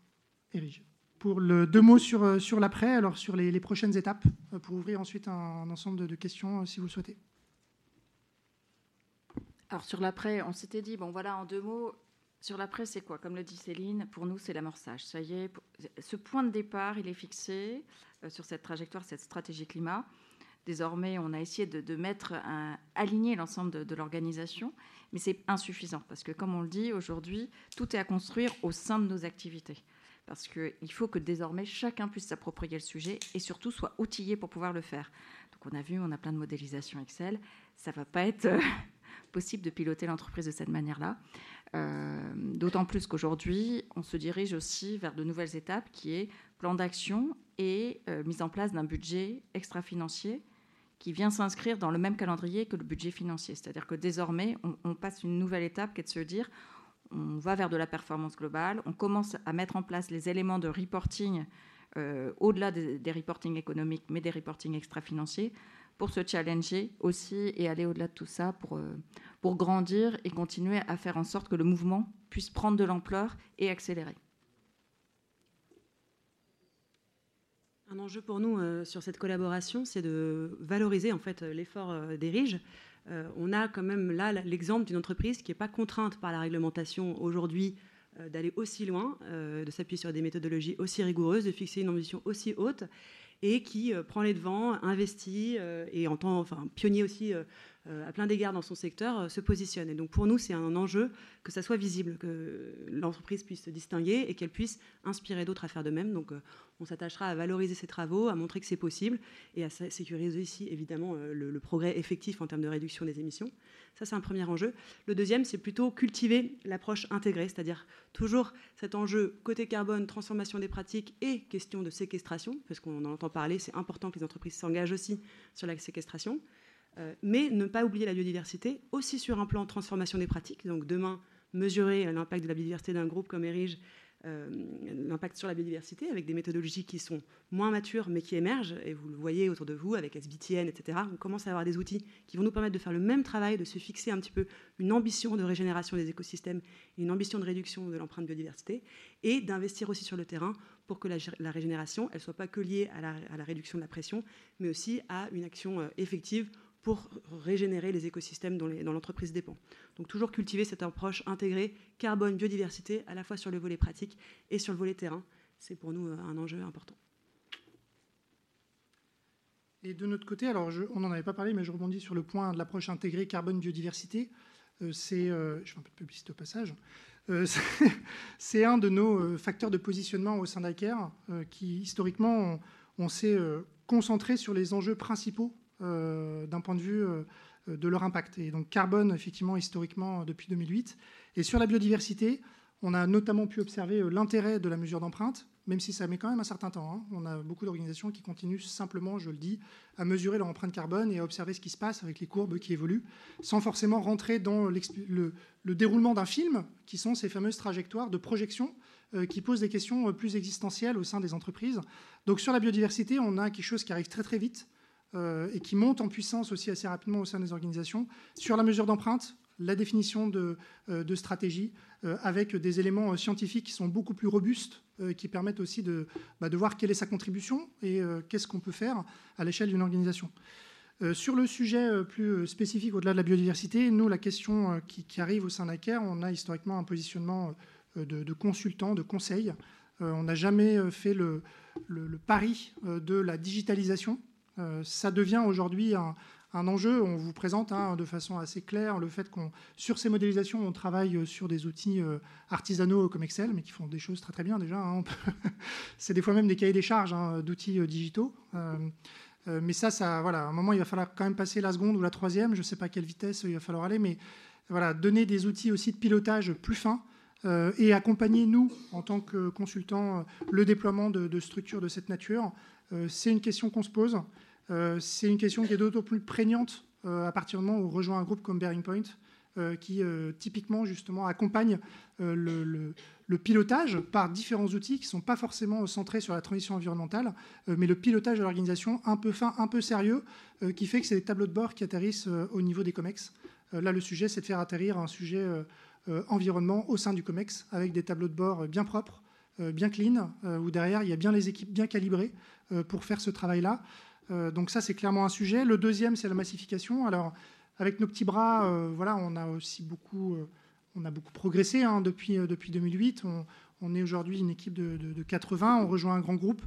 Erige pour deux mots sur, euh, sur l'après, alors sur les, prochaines étapes, euh, pour ouvrir ensuite un, ensemble de, questions euh, si vous le souhaitez. Alors sur l'après, on s'était dit, bon voilà, en deux mots, sur l'après, c'est quoi? Comme le dit Céline, pour nous, c'est l'amorçage. Ça y est, ce point de départ, il est fixé sur cette trajectoire, cette stratégie climat. Désormais, on a essayé de, mettre, aligner l'ensemble de l'organisation, mais c'est insuffisant parce que, comme on le dit aujourd'hui, tout est à construire au sein de nos activités parce qu'il faut que désormais chacun puisse s'approprier le sujet et surtout soit outillé pour pouvoir le faire. Donc on a vu, on a plein de modélisation Excel, ça va pas être euh, possible de piloter l'entreprise de cette manière-là. Euh, d'autant plus qu'aujourd'hui, on se dirige aussi vers de nouvelles étapes qui est plan d'action et euh, mise en place d'un budget extra-financier qui vient s'inscrire dans le même calendrier que le budget financier. C'est-à-dire que désormais, on, passe une nouvelle étape qui est de se dire on va vers de la performance globale, on commence à mettre en place les éléments de reporting euh, au-delà des, des, reporting économiques, mais des reporting extra-financiers, pour se challenger aussi et aller au-delà de tout ça pour, euh, pour grandir et continuer à faire en sorte que le mouvement puisse prendre de l'ampleur et accélérer. Un enjeu pour nous euh, sur cette collaboration, c'est de valoriser en fait l'effort des RIGE euh, on a quand même là l'exemple d'une entreprise qui n'est pas contrainte par la réglementation aujourd'hui euh, d'aller aussi loin, euh, de s'appuyer sur des méthodologies aussi rigoureuses, de fixer une ambition aussi haute et qui prend les devants, investit et en tant enfin, pionnier aussi à plein d'égards dans son secteur, se positionne. Et donc pour nous, c'est un enjeu que ça soit visible, que l'entreprise puisse se distinguer et qu'elle puisse inspirer d'autres à faire de même. Donc on s'attachera à valoriser ces travaux, à montrer que c'est possible et à sécuriser ici évidemment euh, le, progrès effectif en termes de réduction des émissions. Ça, c'est un premier enjeu. Le deuxième, c'est plutôt cultiver l'approche intégrée, c'est-à-dire toujours cet enjeu côté carbone, transformation des pratiques et question de séquestration, parce qu'on en entend parler, c'est important que les entreprises s'engagent aussi sur la séquestration. Euh, mais ne pas oublier la biodiversité, aussi sur un plan de transformation des pratiques. Donc demain, mesurer l'impact de la biodiversité d'un groupe comme Erige euh, l'impact sur la biodiversité avec des méthodologies qui sont moins matures mais qui émergent, et vous le voyez autour de vous avec SBTN, etc. On commence à avoir des outils qui vont nous permettre de faire le même travail, de se fixer un petit peu une ambition de régénération des écosystèmes une ambition de réduction de l'empreinte biodiversité, et d'investir aussi sur le terrain pour que la, régénération, elle soit pas que liée à la, à la, réduction de la pression, mais aussi à une action euh, effective pour régénérer les écosystèmes dont l'entreprise dépend. Donc toujours cultiver cette approche intégrée carbone, biodiversité, à la fois sur le volet pratique et sur le volet terrain. C'est pour nous euh, un enjeu important. Et de notre côté, alors on n'en avait pas parlé, mais je rebondis sur le point de l'approche intégrée carbone-biodiversité. Euh, euh, je fais un peu de publicité au passage, c'est un de nos facteurs de positionnement au sein d'ICARE qui, historiquement, on s'est concentré sur les enjeux principaux d'un point de vue euh, de leur impact. Et donc carbone, effectivement, historiquement, depuis 2008. Et sur la biodiversité, on a notamment pu observer euh, l'intérêt de la mesure d'empreinte, même si ça met quand même un certain temps. Hein. On a beaucoup d'organisations qui continuent simplement, je le dis, à mesurer leur empreinte carbone et à observer ce qui se passe avec les courbes qui évoluent, sans forcément rentrer dans le, déroulement d'un film, qui sont ces fameuses trajectoires de projection qui posent des questions plus existentielles au sein des entreprises. Donc sur la biodiversité, on a quelque chose qui arrive très très vite, et qui montent en puissance aussi assez rapidement au sein des organisations sur la mesure d'empreinte, la définition de, de stratégie, avec des éléments scientifiques qui sont beaucoup plus robustes, qui permettent aussi de, bah, de, voir quelle est sa contribution et qu'est-ce qu'on peut faire à l'échelle d'une organisation. Euh, sur le sujet euh, plus euh, spécifique au-delà de la biodiversité, nous, la question qui, arrive au sein d'ACER, on a historiquement un positionnement de, consultant, de conseil. on n'a jamais fait le, pari de la digitalisation. Ça devient aujourd'hui un, enjeu. On vous présente hein, de façon assez claire le fait qu'on, sur ces modélisations, on travaille sur des outils artisanaux comme Excel, mais qui font des choses très très bien déjà. Hein. C'est des fois même des cahiers des charges hein, d'outils digitaux. Euh, mais ça, voilà, à un moment, il va falloir quand même passer la seconde ou la troisième. Je ne sais pas à quelle vitesse il va falloir aller, mais voilà, donner des outils aussi de pilotage plus fins euh, et accompagner, nous, en tant que consultants, euh, le déploiement de, structures de cette nature. C'est une question qu'on se pose. c'est une question qui est d'autant plus prégnante à partir du moment où on rejoint un groupe comme Bearing Point, qui typiquement, justement, accompagne le pilotage par différents outils qui ne sont pas forcément centrés sur la transition environnementale, euh, mais le pilotage de l'organisation un peu fin, un peu sérieux, euh, qui fait que c'est des tableaux de bord qui atterrissent euh, au niveau des COMEX. là, le sujet, c'est de faire atterrir un sujet environnement au sein du COMEX, avec des tableaux de bord bien propres, bien clean, où derrière, il y a bien les équipes bien calibrées pour faire ce travail-là. donc ça, c'est clairement un sujet. Le deuxième, c'est la massification. Alors, avec nos petits bras, voilà, on a aussi beaucoup on a beaucoup progressé hein, depuis, euh, depuis 2008. On, est aujourd'hui une équipe de, 80, on rejoint un grand groupe.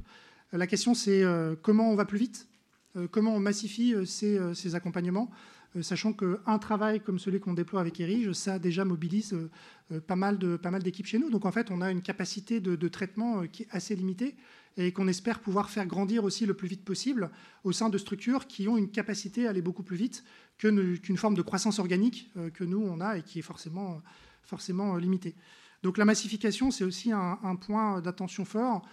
Euh, la question, c'est euh, comment on va plus vite? Comment on massifie ces, accompagnements? Sachant qu'un travail comme celui qu'on déploie avec Erige, ça déjà mobilise pas mal d'équipes chez nous. Donc en fait, on a une capacité de, traitement qui est assez limitée et qu'on espère pouvoir faire grandir aussi le plus vite possible au sein de structures qui ont une capacité à aller beaucoup plus vite qu'une forme de croissance organique euh, que nous, on a et qui est forcément, forcément euh, limitée. Donc la massification, c'est aussi un, point d'attention fort euh,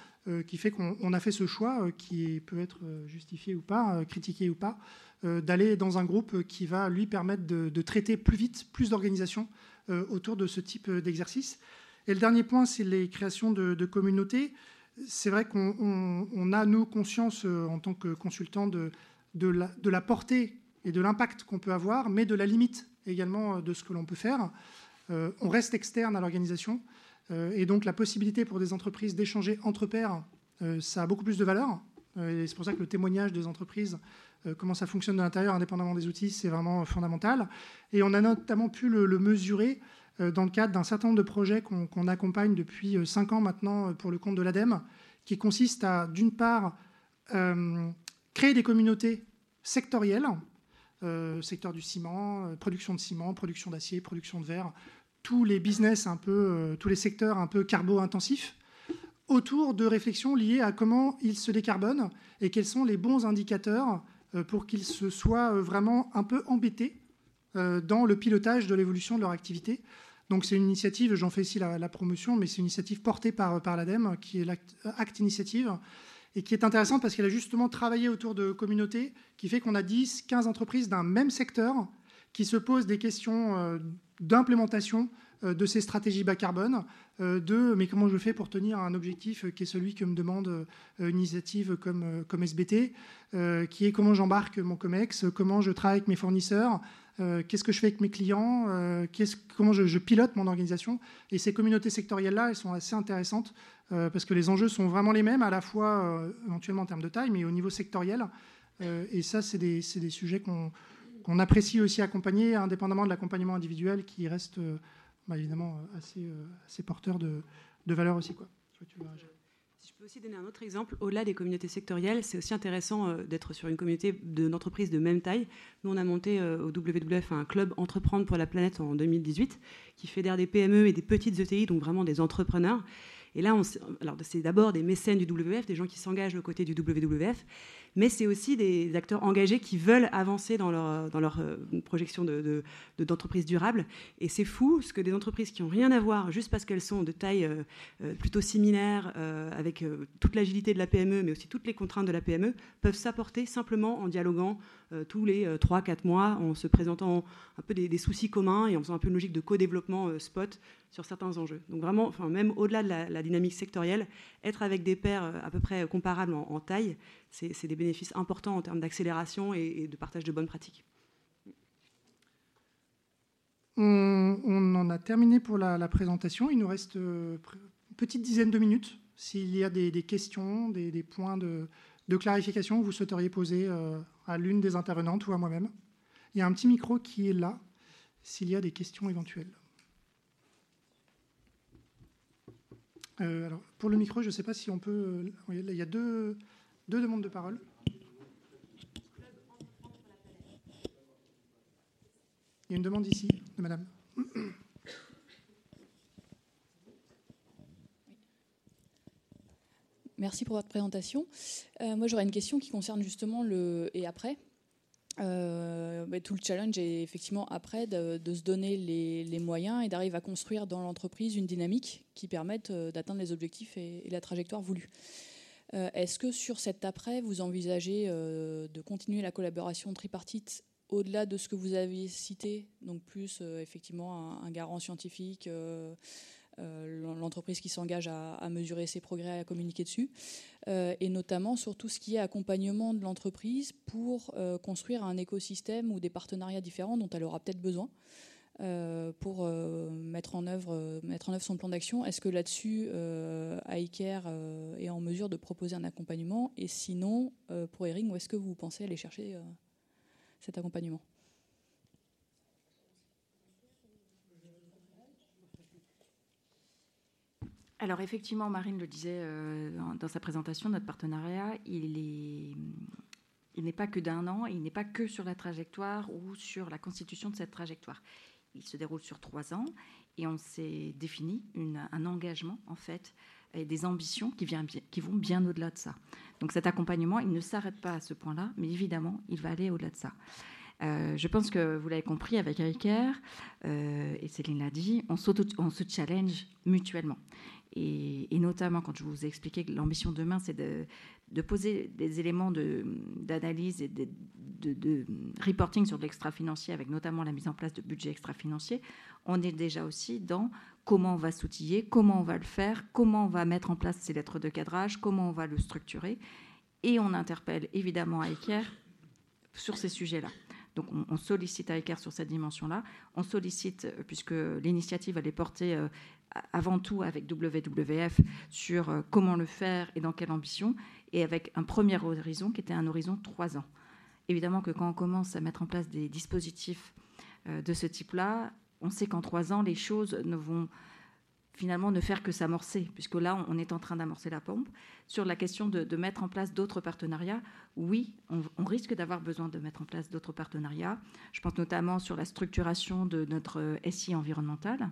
qui fait qu'on a fait ce choix, qui peut être justifié ou pas, critiqué ou pas, d'aller dans un groupe qui va lui permettre de, traiter plus vite, plus d'organisations autour de ce type d'exercice. Et le dernier point, c'est les créations de, communautés. C'est vrai qu'on a, nous, conscience en tant que consultants de, la, portée et de l'impact qu'on peut avoir, mais de la limite également euh, de ce que l'on peut faire. Euh, on reste externe à l'organisation, euh, et donc la possibilité pour des entreprises d'échanger entre pairs, ça a beaucoup plus de valeur. et c'est pour ça que le témoignage des entreprises, comment ça fonctionne de l'intérieur, indépendamment des outils, c'est vraiment fondamental. Et on a notamment pu le, mesurer dans le cadre d'un certain nombre de projets qu'on accompagne depuis cinq ans maintenant pour le compte de l'ADEME, qui consiste à, d'une part, créer des communautés sectorielles euh, secteur du ciment, euh, production de ciment, production d'acier, production de verre, tous les business un peu, euh, tous les secteurs un peu carbo-intensifs, autour de réflexions liées à comment ils se décarbonent et quels sont les bons indicateurs pour qu'ils se soient vraiment un peu embêtés dans le pilotage de l'évolution de leur activité. Donc c'est une initiative, j'en fais ici la, promotion, mais c'est une initiative portée par, par l'ADEME, qui est l'Act Initiative, et qui est intéressante parce qu'elle a justement travaillé autour de communautés, qui fait qu'on a 10, 15 entreprises d'un même secteur qui se posent des questions euh, d'implémentation euh, de ces stratégies bas carbone, euh, de mais comment je fais pour tenir un objectif qui est celui que me demande une initiative comme, comme SBT, qui est comment j'embarque mon COMEX, comment je travaille avec mes fournisseurs, qu'est-ce que je fais avec mes clients, comment je, pilote mon organisation. Et ces communautés sectorielles-là, elles sont assez intéressantes euh, parce que les enjeux sont vraiment les mêmes, à la fois euh, éventuellement en termes de taille, mais au niveau sectoriel. Euh, et ça, c'est des, des, sujets qu'on apprécie aussi accompagner, indépendamment de l'accompagnement individuel, qui reste bah, évidemment assez, assez porteur de, de valeur aussi. Quoi. Si je peux aussi donner un autre exemple, au-delà des communautés sectorielles, c'est aussi intéressant d'être sur une communauté d'entreprises de, même taille. Nous, on a monté au WWF un club Entreprendre pour la planète en 2018 qui fédère des PME et des petites ETI, donc vraiment des entrepreneurs. Et là, c'est d'abord des mécènes du WWF, des gens qui s'engagent aux côtés du WWF, mais c'est aussi des acteurs engagés qui veulent avancer dans leur, dans leur euh, projection d'entreprise de, durable. Et c'est fou, ce que des entreprises qui n'ont rien à voir, juste parce qu'elles sont de taille euh, euh, plutôt similaire, avec toute l'agilité de la PME, mais aussi toutes les contraintes de la PME, peuvent s'apporter simplement en dialoguant tous les 3-4 mois, en se présentant un peu des, des, soucis communs et en faisant un peu une logique de co-développement spot sur certains enjeux. Donc vraiment, enfin, même au-delà de la, dynamique sectorielle, être avec des pairs à peu près comparables en, taille, c'est des bénéfices importants en termes d'accélération et, de partage de bonnes pratiques. On, en a terminé pour la, présentation. Il nous reste une petite dizaine de minutes. S'il y a des, questions, des, points de, clarification que vous souhaiteriez poser à l'une des intervenantes ou à moi-même. Il y a un petit micro qui est là, s'il y a des questions éventuelles. Euh, alors, pour le micro, je ne sais pas si on peut... Euh, il y a deux, deux demandes de parole. Il y a une demande ici de madame. Merci pour votre présentation. Euh, moi, j'aurais une question qui concerne justement le et après. Euh, tout le challenge est effectivement après de, se donner les, moyens et d'arriver à construire dans l'entreprise une dynamique qui permette euh, d'atteindre les objectifs et, la trajectoire voulue. Euh, est-ce que sur cet après, vous envisagez de continuer la collaboration tripartite au-delà de ce que vous avez cité, donc plus effectivement un, garant scientifique euh, l'entreprise qui s'engage à, mesurer ses progrès, à communiquer dessus, euh, et notamment sur tout ce qui est accompagnement de l'entreprise pour euh, construire un écosystème ou des partenariats différents dont elle aura peut-être besoin. Pour mettre, en œuvre, mettre en œuvre son plan d'action. Est-ce que là-dessus, iCare est en mesure de proposer un accompagnement? Et sinon, pour Ering, où est-ce que vous pensez aller chercher cet accompagnement? Alors effectivement, Marine le disait euh, dans, sa présentation, notre partenariat, il n'est pas que d'un an, il n'est pas que sur la trajectoire ou sur la constitution de cette trajectoire. Il se déroule sur trois ans et on s'est défini un engagement en fait et des ambitions qui, qui vont bien au-delà de ça. Donc cet accompagnement, il ne s'arrête pas à ce point-là, mais évidemment, il va aller au-delà de ça. Euh, je pense que vous l'avez compris avec Iker, euh, et Céline l'a dit, on, se challenge mutuellement. Et, notamment, quand je vous ai expliqué que l'ambition demain, c'est de, poser des éléments d'analyse et de, reporting sur l'extra-financier, avec notamment la mise en place de budgets extra-financiers, on est déjà aussi dans comment on va s'outiller, comment on va le faire, comment on va mettre en place ces lettres de cadrage, comment on va le structurer. Et on interpelle évidemment ICARE sur ces sujets-là. Donc on, sollicite ICARE sur cette dimension-là. On sollicite, euh, puisque l'initiative elle est portée euh, avant tout avec WWF sur euh, comment le faire et dans quelle ambition, et avec un premier horizon qui était un horizon trois ans. Évidemment que quand on commence à mettre en place des dispositifs de ce type-là, on sait qu'en trois ans, les choses ne vont finalement ne faire que s'amorcer, puisque là, on est en train d'amorcer la pompe. Sur la question de, mettre en place d'autres partenariats, oui, on, risque d'avoir besoin de mettre en place d'autres partenariats. Je pense notamment sur la structuration de notre euh, SI environnemental,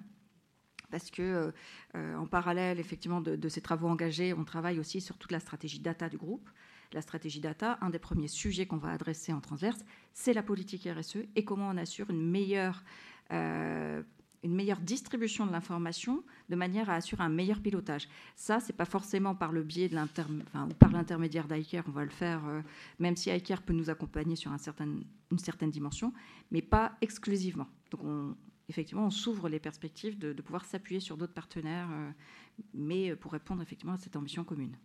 parce que euh, euh, en parallèle effectivement de, ces travaux engagés, on travaille aussi sur toute la stratégie data du groupe. La stratégie data, un des premiers sujets qu'on va adresser en transverse, c'est la politique RSE et comment on assure une meilleure, une meilleure distribution de l'information de manière à assurer un meilleur pilotage. Ça, c'est pas forcément par le biais de ou par l'intermédiaire d'ICARE, on va le faire, même si ICARE peut nous accompagner sur une certaine dimension, mais pas exclusivement. Donc on, effectivement, on s'ouvre les perspectives de, pouvoir s'appuyer sur d'autres partenaires, euh, mais pour répondre effectivement à cette ambition commune.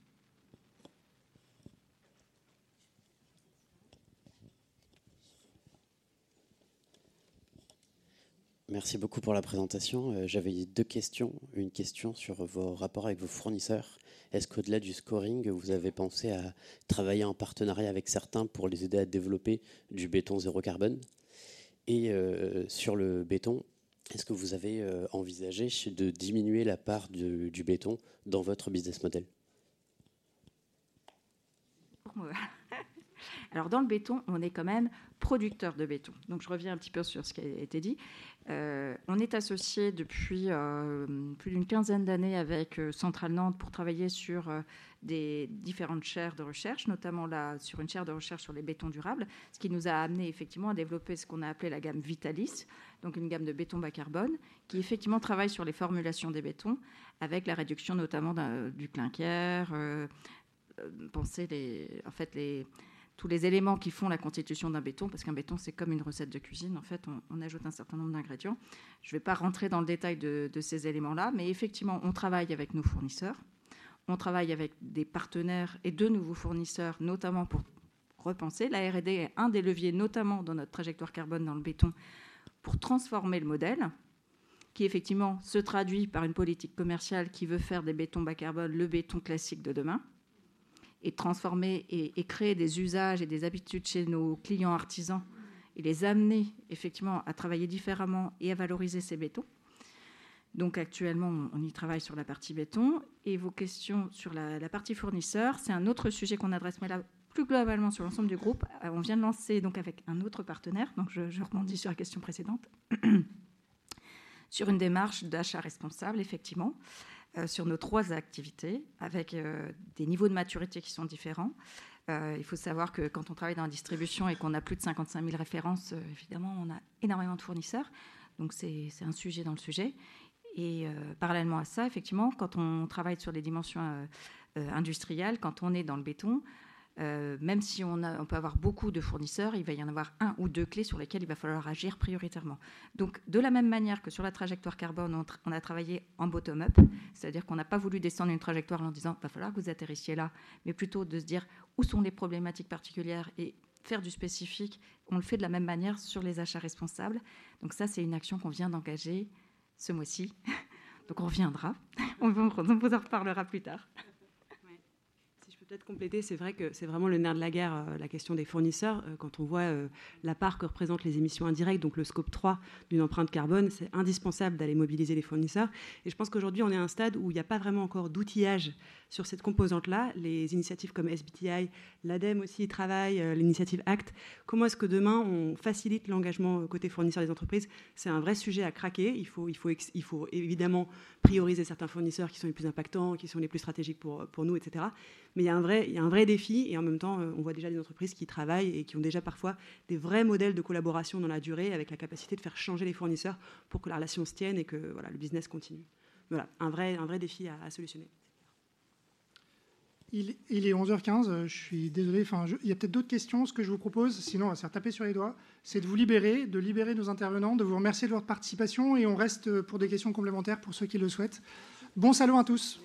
Merci beaucoup pour la présentation. Euh, j'avais deux questions. Une question sur vos rapports avec vos fournisseurs. Est-ce qu'au-delà du scoring, vous avez pensé à travailler en partenariat avec certains pour les aider à développer du béton zéro carbone? Et euh, sur le béton, est-ce que vous avez euh, envisagé de diminuer la part du, béton dans votre business model? Alors dans le béton, on est quand même producteur de béton. Donc je reviens un petit peu sur ce qui a été dit. Euh, on est associé depuis plus d'une quinzaine d'années avec Centrale Nantes pour travailler sur des différentes chaires de recherche, notamment sur une chaire de recherche sur les bétons durables, ce qui nous a amené effectivement à développer ce qu'on a appelé la gamme Vitalis, donc une gamme de béton bas carbone, qui effectivement travaille sur les formulations des bétons, avec la réduction notamment du clinker, euh, euh, penser en fait les, tous les éléments qui font la constitution d'un béton, parce qu'un béton, c'est comme une recette de cuisine. En fait, on, ajoute un certain nombre d'ingrédients. Je ne vais pas rentrer dans le détail de, ces éléments-là, mais effectivement, on travaille avec nos fournisseurs. On travaille avec des partenaires et de nouveaux fournisseurs, notamment pour repenser. La RD est un des leviers, notamment dans notre trajectoire carbone dans le béton, pour transformer le modèle, qui effectivement se traduit par une politique commerciale qui veut faire des bétons bas carbone le béton classique de demain et transformer et, créer des usages et des habitudes chez nos clients artisans et les amener effectivement à travailler différemment et à valoriser ces bétons. Donc actuellement, on y travaille sur la partie béton. Et vos questions sur la, partie fournisseur, c'est un autre sujet qu'on adresse, mais là plus globalement sur l'ensemble du groupe. Euh, on vient de lancer donc avec un autre partenaire, donc je, je rebondis sur la question précédente, sur une démarche d'achat responsable, effectivement. Euh, sur nos trois activités, avec euh, des niveaux de maturité qui sont différents. Euh, il faut savoir que quand on travaille dans la distribution et qu'on a plus de 55 000 références, évidemment, on a énormément de fournisseurs. Donc c'est un sujet dans le sujet. Et parallèlement à ça, effectivement, quand on travaille sur les dimensions industrielles, quand on est dans le béton, euh, même si on, peut avoir beaucoup de fournisseurs, il va y en avoir un ou deux clés sur lesquelles il va falloir agir prioritairement. Donc, de la même manière que sur la trajectoire carbone, on, a travaillé en bottom-up, c'est-à-dire qu'on n'a pas voulu descendre une trajectoire en disant il va falloir que vous atterrissiez là, mais plutôt de se dire où sont les problématiques particulières et faire du spécifique. On le fait de la même manière sur les achats responsables. Donc, ça, c'est une action qu'on vient d'engager ce mois-ci. Donc, on reviendra. On vous en reparlera plus tard peut-être compléter, c'est vrai que c'est vraiment le nerf de la guerre, euh, la question des fournisseurs. Euh, quand on voit euh, la part que représentent les émissions indirectes, donc le scope 3 d'une empreinte carbone, c'est indispensable d'aller mobiliser les fournisseurs. Et je pense qu'aujourd'hui, on est à un stade où il n'y a pas vraiment encore d'outillage sur cette composante-là. Les initiatives comme SBTI, l'ADEME aussi travaille, l'initiative ACT. Comment est-ce que demain, on facilite l'engagement côté fournisseur des entreprises? C'est un vrai sujet à craquer. Il faut, évidemment prioriser certains fournisseurs qui sont les plus impactants, qui sont les plus stratégiques pour nous, etc. Mais il y, a un vrai, il y a un vrai défi et en même temps, euh, on voit déjà des entreprises qui travaillent et qui ont déjà parfois des vrais modèles de collaboration dans la durée avec la capacité de faire changer les fournisseurs pour que la relation se tienne et que voilà, le business continue. Voilà, un vrai, un vrai défi à, solutionner. Il, est 11h15, euh, je suis désolé. Enfin, il y a peut-être d'autres questions. Ce que je vous propose, sinon on va se faire taper sur les doigts, c'est de vous libérer, de libérer nos intervenants, de vous remercier de votre participation et on reste pour des questions complémentaires pour ceux qui le souhaitent. Bon salon à tous.